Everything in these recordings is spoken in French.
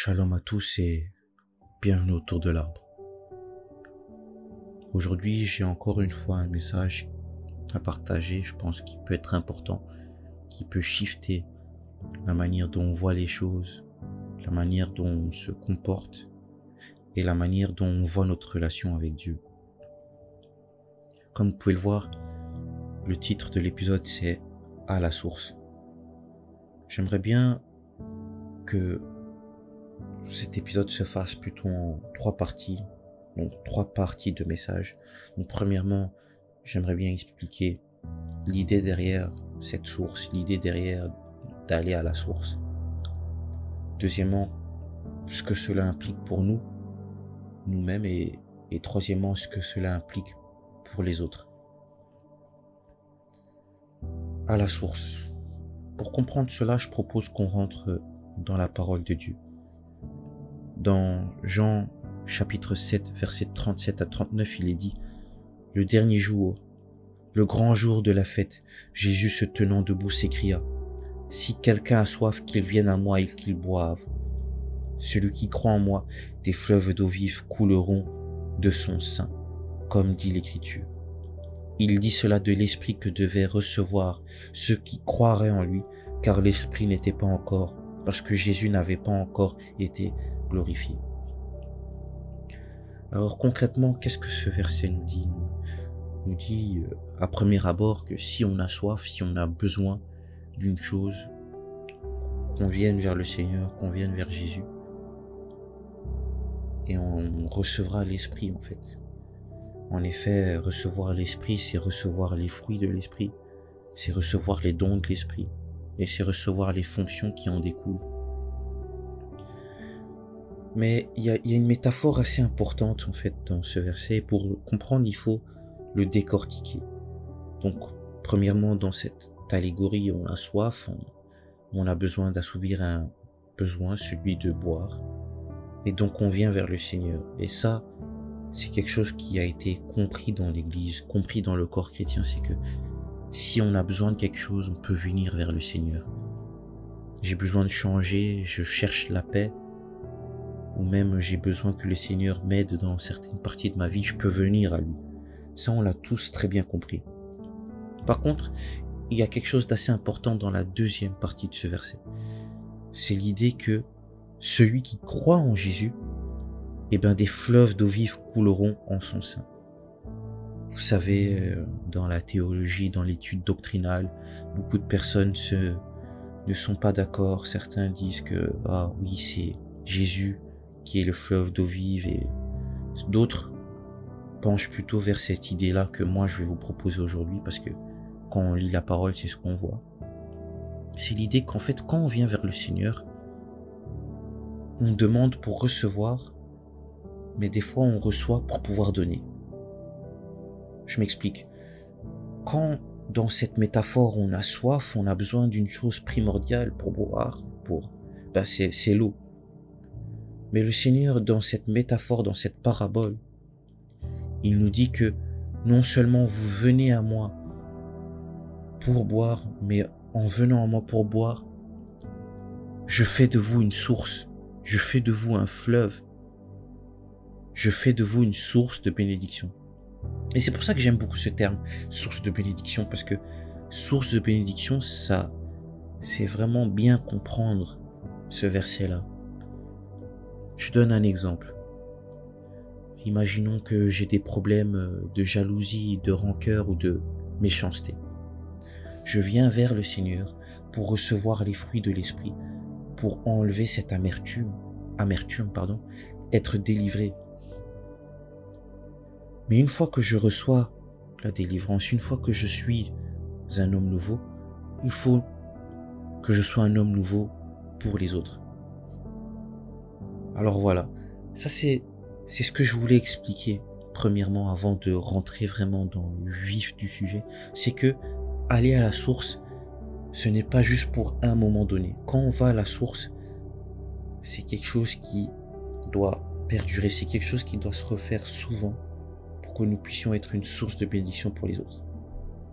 Shalom à tous et bienvenue autour de l'arbre. Aujourd'hui, j'ai encore une fois un message à partager, je pense qu'il peut être important, qui peut shifter la manière dont on voit les choses, la manière dont on se comporte et la manière dont on voit notre relation avec Dieu. Comme vous pouvez le voir, le titre de l'épisode c'est À la source. J'aimerais bien que cet épisode se fasse plutôt en trois parties, donc trois parties de messages. Donc premièrement, j'aimerais bien expliquer l'idée derrière cette source, l'idée derrière d'aller à la source. Deuxièmement, ce que cela implique pour nous, nous-mêmes, et, et troisièmement, ce que cela implique pour les autres. À la source. Pour comprendre cela, je propose qu'on rentre dans la parole de Dieu dans Jean chapitre 7, verset 37 à 39, il est dit, Le dernier jour, le grand jour de la fête, Jésus se tenant debout s'écria, Si quelqu'un a soif, qu'il vienne à moi et qu'il boive. Celui qui croit en moi, des fleuves d'eau vive couleront de son sein, comme dit l'Écriture. Il dit cela de l'Esprit que devaient recevoir ceux qui croiraient en lui, car l'Esprit n'était pas encore, parce que Jésus n'avait pas encore été Alors concrètement, qu'est-ce que ce verset nous dit nous, dit euh, à premier abord que si on a soif, si on a besoin d'une chose, qu'on vienne vers le Seigneur, qu'on vienne vers Jésus. Et on recevra l'Esprit en fait. En effet, recevoir l'Esprit, c'est recevoir les fruits de l'Esprit, c'est recevoir les dons de l'Esprit, et c'est recevoir les fonctions qui en découlent. Mais il y a, une métaphore assez importante en fait dans ce verset. Pour comprendre, il faut le décortiquer. Donc, premièrement, dans cette allégorie, on a soif, on, a besoin d'assouvir un besoin, celui de boire. Et donc, on vient vers le Seigneur. Et ça, c'est quelque chose qui a été compris dans l'Église, compris dans le corps chrétien. C'est que si on a besoin de quelque chose, on peut venir vers le Seigneur. J'ai besoin de changer, je cherche la paix ou même j'ai besoin que le Seigneur m'aide dans certaines parties de ma vie, je peux venir à lui. Ça, on l'a tous très bien compris. Par contre, il y a quelque chose d'assez important dans la deuxième partie de ce verset. C'est l'idée que celui qui croit en Jésus, eh bien, des fleuves d'eau vive couleront en son sein. Vous savez, euh, dans la théologie, dans l'étude doctrinale, beaucoup de personnes ne sont pas d'accord. Certains disent que, ah oui, c'est Jésus qui est le fleuve d'eau vive et d'autres penchent plutôt vers cette idée-là que moi je vais vous proposer aujourd'hui parce que quand on lit la parole, c'est ce qu'on voit. C'est l'idée qu'en fait, quand on vient vers le Seigneur, on demande pour recevoir, mais des fois on reçoit pour pouvoir donner. Je m'explique. Quand dans cette métaphore on a soif, on a besoin d'une chose primordiale pour boire, pour, ben c'est l'eau. Mais le Seigneur, dans cette métaphore, dans cette parabole, il nous dit que non seulement vous venez à moi pour boire, mais en venant à moi pour boire, je fais de vous une source, je fais de vous un fleuve, je fais de vous une source de bénédiction. Et c'est pour ça que j'aime beaucoup ce terme, source de bénédiction, parce que source de bénédiction, ça, c'est vraiment bien comprendre ce verset-là. Je donne un exemple. Imaginons que j'ai des problèmes euh, de jalousie, de rancœur ou de méchanceté. Je viens vers le Seigneur pour recevoir les fruits de l'esprit, pour enlever cette amertume, amertume pardon, être délivré. Mais une fois que je reçois la délivrance, une fois que je suis un homme nouveau, il faut que je sois un homme nouveau pour les autres. Alors voilà, ça c'est ce que je voulais expliquer premièrement avant de rentrer vraiment dans le vif du sujet, c'est que aller à la source, ce n'est pas juste pour un moment donné. Quand on va à la source, c'est quelque chose qui doit perdurer, c'est quelque chose qui doit se refaire souvent pour que nous puissions être une source de bénédiction pour les autres.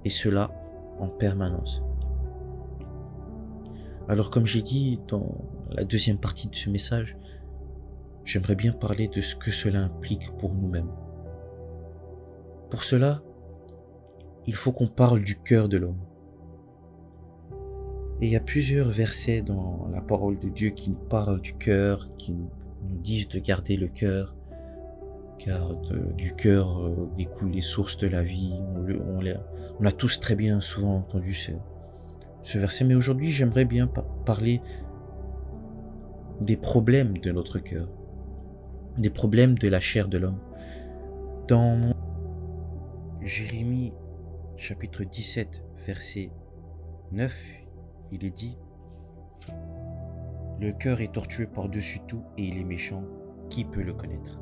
Et cela en permanence. Alors comme j'ai dit dans, la deuxième partie de ce message, j'aimerais bien parler de ce que cela implique pour nous-mêmes. Pour cela, il faut qu'on parle du cœur de l'homme. Et il y a plusieurs versets dans la parole de Dieu qui nous parlent du cœur, qui nous disent de garder le cœur, car du cœur euh, découlent les sources de la vie. On, on, a tous très bien souvent entendu ce verset, mais aujourd'hui j'aimerais bien parler des problèmes de notre cœur, des problèmes de la chair de l'homme. Dans Jérémie chapitre 17, verset 9, il est dit Le cœur est tortueux par-dessus tout et il est méchant. Qui peut le connaître?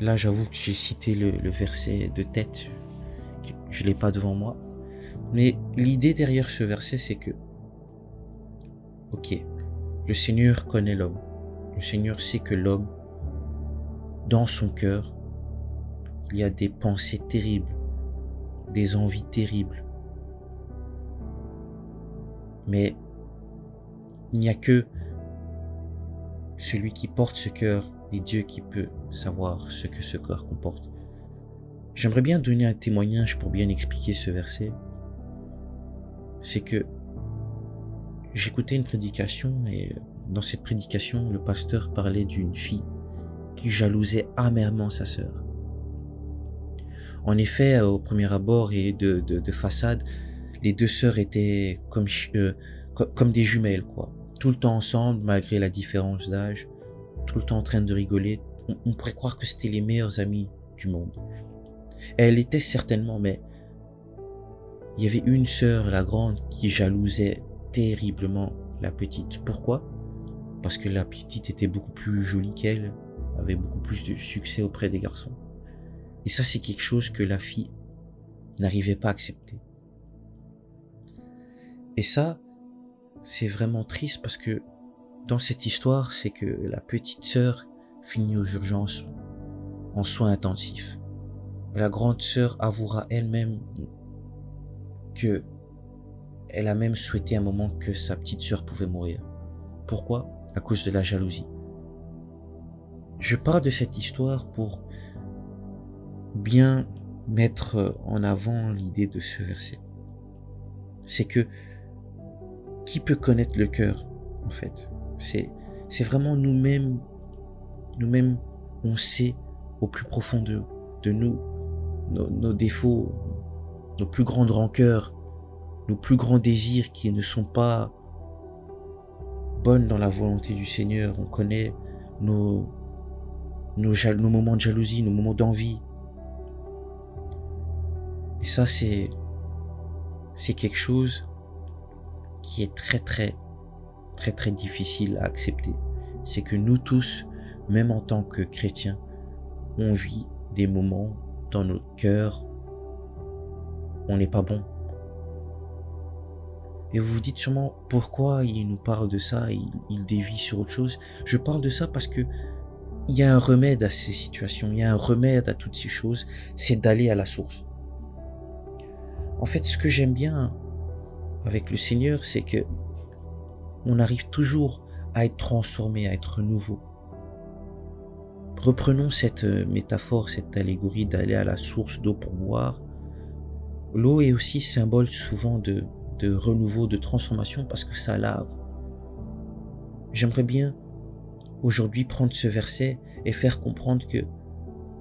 Là, j'avoue que j'ai cité le, verset de tête. Je ne l'ai pas devant moi. Mais l'idée derrière ce verset, c'est que, ok, le Seigneur connaît l'homme. Le Seigneur sait que l'homme, dans son cœur, il y a des pensées terribles, des envies terribles. Mais il n'y a que celui qui porte ce cœur et Dieu qui peut savoir ce que ce cœur comporte. J'aimerais bien donner un témoignage pour bien expliquer ce verset. C'est que j'écoutais une prédication et dans cette prédication, le pasteur parlait d'une fille qui jalousait amèrement sa sœur. En effet, au premier abord et de, de, façade, les deux sœurs étaient comme, euh, comme des jumelles, quoi. Tout le temps ensemble, malgré la différence d'âge, tout le temps en train de rigoler. On, on pourrait croire que c'était les meilleurs amis du monde. Elle était certainement, mais il y avait une sœur, la grande, qui jalousait terriblement la petite. Pourquoi? Parce que la petite était beaucoup plus jolie qu'elle, avait beaucoup plus de succès auprès des garçons. Et ça, c'est quelque chose que la fille n'arrivait pas à accepter. Et ça, c'est vraiment triste parce que dans cette histoire, c'est que la petite sœur finit aux urgences en soins intensifs. La grande sœur avouera elle-même que elle a même souhaité un moment que sa petite sœur pouvait mourir. Pourquoi? À cause de la jalousie. Je parle de cette histoire pour bien mettre en avant l'idée de ce verset. C'est que qui peut connaître le cœur, en fait? C'est, vraiment nous-mêmes, nous-mêmes, on sait au plus profond de, de nous nos, nos défauts, nos plus grandes rancœurs, nos plus grands désirs qui ne sont pas bonnes dans la volonté du Seigneur. On connaît nos, moments de jalousie, nos moments d'envie, et ça, c'est, c'est quelque chose qui est très, très, très, très difficile à accepter. C'est que nous tous, même en tant que chrétiens, on vit des moments dans notre cœur, on n'est pas bon. Et vous vous dites sûrement pourquoi il nous parle de ça, il, dévie sur autre chose? Je parle de ça parce que il y a un remède à ces situations, il y a un remède à toutes ces choses, c'est d'aller à la source. En fait, ce que j'aime bien avec le Seigneur, c'est que on arrive toujours à être transformé, à être nouveau. Reprenons cette euh, métaphore, cette allégorie d'aller à la source d'eau pour boire. L'eau est aussi symbole souvent de, de renouveau, de transformation parce que ça lave. J'aimerais bien aujourd'hui prendre ce verset et faire comprendre que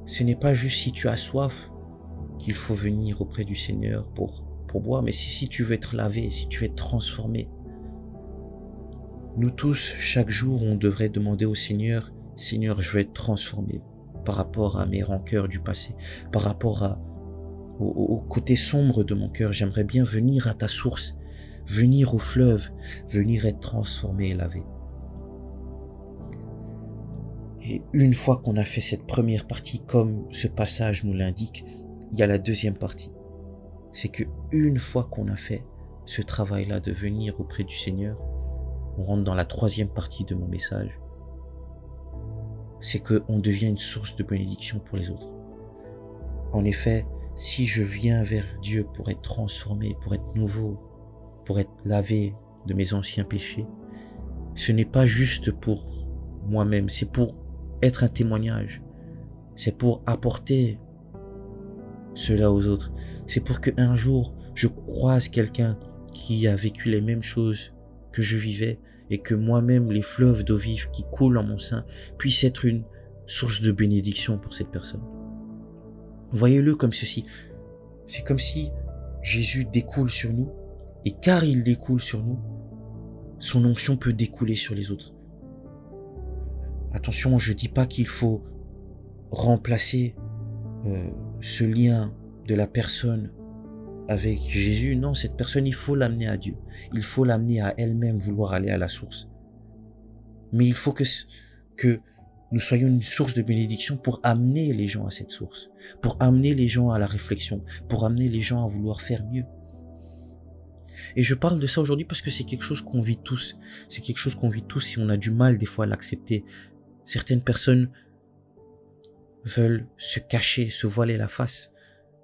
ce n'est pas juste si tu as soif qu'il faut venir auprès du Seigneur pour, pour boire, mais si, si tu veux être lavé, si tu veux être transformé, nous tous, chaque jour, on devrait demander au Seigneur, Seigneur, je veux être transformé par rapport à mes rancœurs du passé, par rapport à, au, côté sombre de mon cœur. J'aimerais bien venir à ta source, venir au fleuve, venir être transformé et lavé. Et une fois qu'on a fait cette première partie, comme ce passage nous l'indique, il y a la deuxième partie. C'est que une fois qu'on a fait ce travail-là de venir auprès du Seigneur, on rentre dans la troisième partie de mon message. C'est que on devient une source de bénédiction pour les autres. En effet, si je viens vers Dieu pour être transformé, pour être nouveau, pour être lavé de mes anciens péchés, ce n'est pas juste pour moi-même, c'est pour être un témoignage. C'est pour apporter cela aux autres. C'est pour que un jour je croise quelqu'un qui a vécu les mêmes choses que je vivais et que moi-même les fleuves d'eau vive qui coulent en mon sein puissent être une source de bénédiction pour cette personne. Voyez-le comme ceci. C'est comme si Jésus découle sur nous et car il découle sur nous, son onction peut découler sur les autres. Attention, je dis pas qu'il faut remplacer euh, ce lien de la personne avec Jésus. Non, cette personne, il faut l'amener à Dieu. Il faut l'amener à elle-même vouloir aller à la source. Mais il faut que, que nous soyons une source de bénédiction pour amener les gens à cette source, pour amener les gens à la réflexion, pour amener les gens à vouloir faire mieux. Et je parle de ça aujourd'hui parce que c'est quelque chose qu'on vit tous. C'est quelque chose qu'on vit tous et on a du mal des fois à l'accepter. Certaines personnes veulent se cacher, se voiler la face,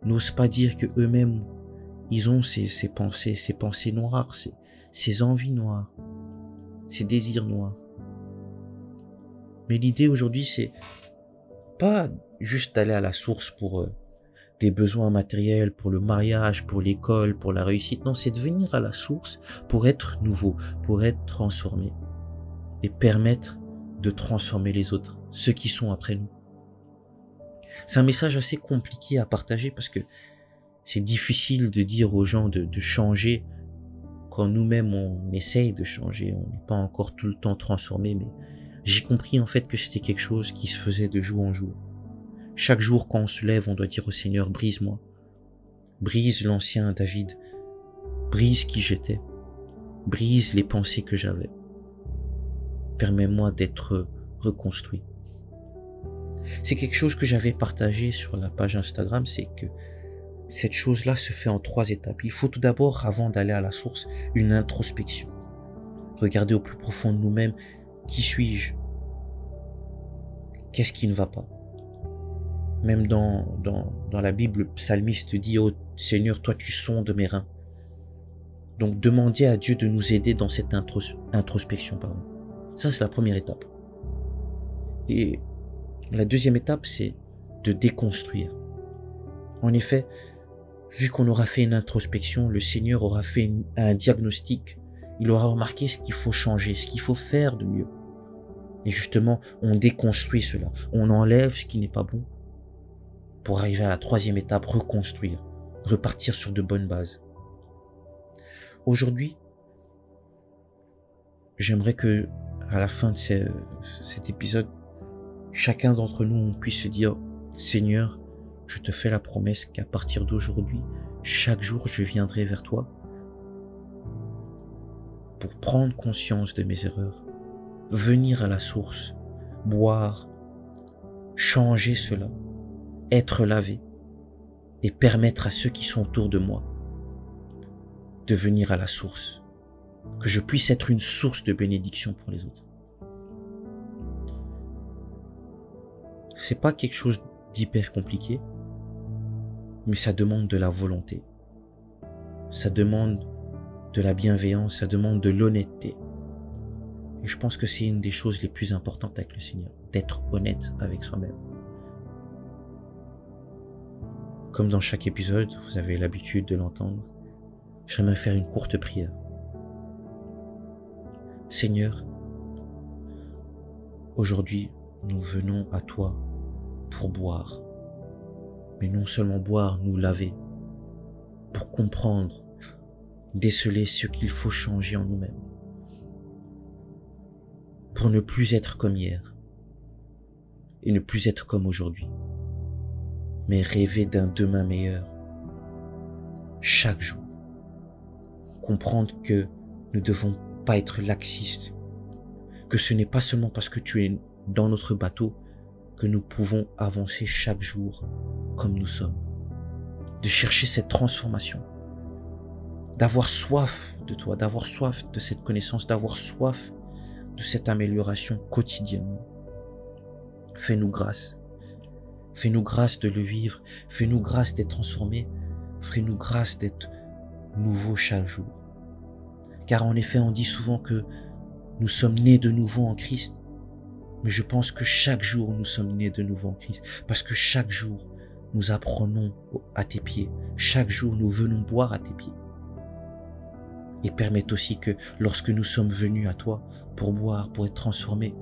n'osent pas dire que eux-mêmes, ils ont ces, pensées, ces pensées noires, ces envies noires, ces désirs noirs. Mais l'idée aujourd'hui, c'est pas juste d'aller à la source pour euh, des besoins matériels, pour le mariage, pour l'école, pour la réussite. Non, c'est de venir à la source pour être nouveau, pour être transformé et permettre de transformer les autres, ceux qui sont après nous. C'est un message assez compliqué à partager parce que c'est difficile de dire aux gens de, de changer quand nous-mêmes on essaye de changer, on n'est pas encore tout le temps transformé, mais j'ai compris en fait que c'était quelque chose qui se faisait de jour en jour. Chaque jour quand on se lève, on doit dire au Seigneur, brise-moi. Brise l'ancien David. Brise qui j'étais. Brise les pensées que j'avais. Permets-moi d'être reconstruit. C'est quelque chose que j'avais partagé sur la page Instagram, c'est que cette chose-là se fait en trois étapes. Il faut tout d'abord, avant d'aller à la source, une introspection. Regarder au plus profond de nous-mêmes, qui suis-je? Qu'est-ce qui ne va pas? Même dans, dans, dans la Bible, le psalmiste dit, oh Seigneur, toi tu sondes mes reins. Donc demander à Dieu de nous aider dans cette introspection. Ça, c'est la première étape. Et la deuxième étape, c'est de déconstruire. En effet, vu qu'on aura fait une introspection, le Seigneur aura fait un diagnostic. Il aura remarqué ce qu'il faut changer, ce qu'il faut faire de mieux. Et justement, on déconstruit cela. On enlève ce qui n'est pas bon pour arriver à la troisième étape, reconstruire, repartir sur de bonnes bases. Aujourd'hui, j'aimerais que à la fin de cet épisode, chacun d'entre nous puisse se dire, Seigneur, je te fais la promesse qu'à partir d'aujourd'hui, chaque jour, je viendrai vers toi pour prendre conscience de mes erreurs, venir à la source, boire, changer cela, être lavé et permettre à ceux qui sont autour de moi de venir à la source, que je puisse être une source de bénédiction pour les autres. C'est pas quelque chose d'hyper compliqué, mais ça demande de la volonté. Ça demande de la bienveillance, ça demande de l'honnêteté. Et je pense que c'est une des choses les plus importantes avec le Seigneur, d'être honnête avec soi-même. Comme dans chaque épisode, vous avez l'habitude de l'entendre, j'aimerais faire une courte prière. Seigneur, aujourd'hui, nous venons à toi pour boire, mais non seulement boire, nous laver, pour comprendre, déceler ce qu'il faut changer en nous-mêmes pour ne plus être comme hier et ne plus être comme aujourd'hui, mais rêver d'un demain meilleur chaque jour. Comprendre que nous ne devons pas être laxistes, que ce n'est pas seulement parce que tu es dans notre bateau que nous pouvons avancer chaque jour comme nous sommes, de chercher cette transformation, d'avoir soif de toi, d'avoir soif de cette connaissance, d'avoir soif de cette amélioration quotidiennement. Fais-nous grâce. Fais-nous grâce de le vivre. Fais-nous grâce d'être transformés. Fais-nous grâce d'être nouveau chaque jour. Car en effet, on dit souvent que nous sommes nés de nouveau en Christ. Mais je pense que chaque jour, nous sommes nés de nouveau en Christ. Parce que chaque jour, nous apprenons à tes pieds. Chaque jour, nous venons boire à tes pieds. Et permette aussi que lorsque nous sommes venus à toi pour boire, pour être transformés,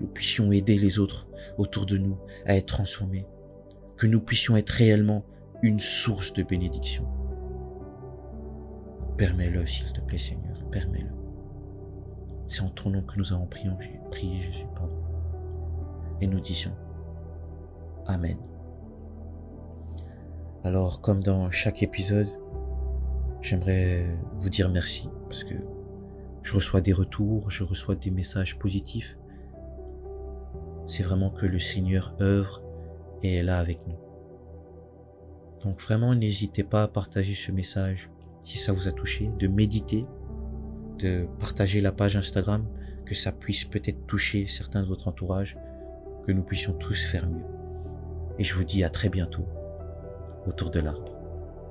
nous puissions aider les autres autour de nous à être transformés. Que nous puissions être réellement une source de bénédiction. Permets-le, s'il te plaît, Seigneur. Permets-le. C'est en ton nom que nous avons prié, prié Jésus, pardon. Et nous disions Amen. Alors, comme dans chaque épisode, j'aimerais vous dire merci parce que je reçois des retours, je reçois des messages positifs. C'est vraiment que le Seigneur œuvre et est là avec nous. Donc vraiment, n'hésitez pas à partager ce message si ça vous a touché, de méditer, de partager la page Instagram, que ça puisse peut-être toucher certains de votre entourage, que nous puissions tous faire mieux. Et je vous dis à très bientôt autour de l'arbre.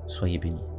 Soyez bénis.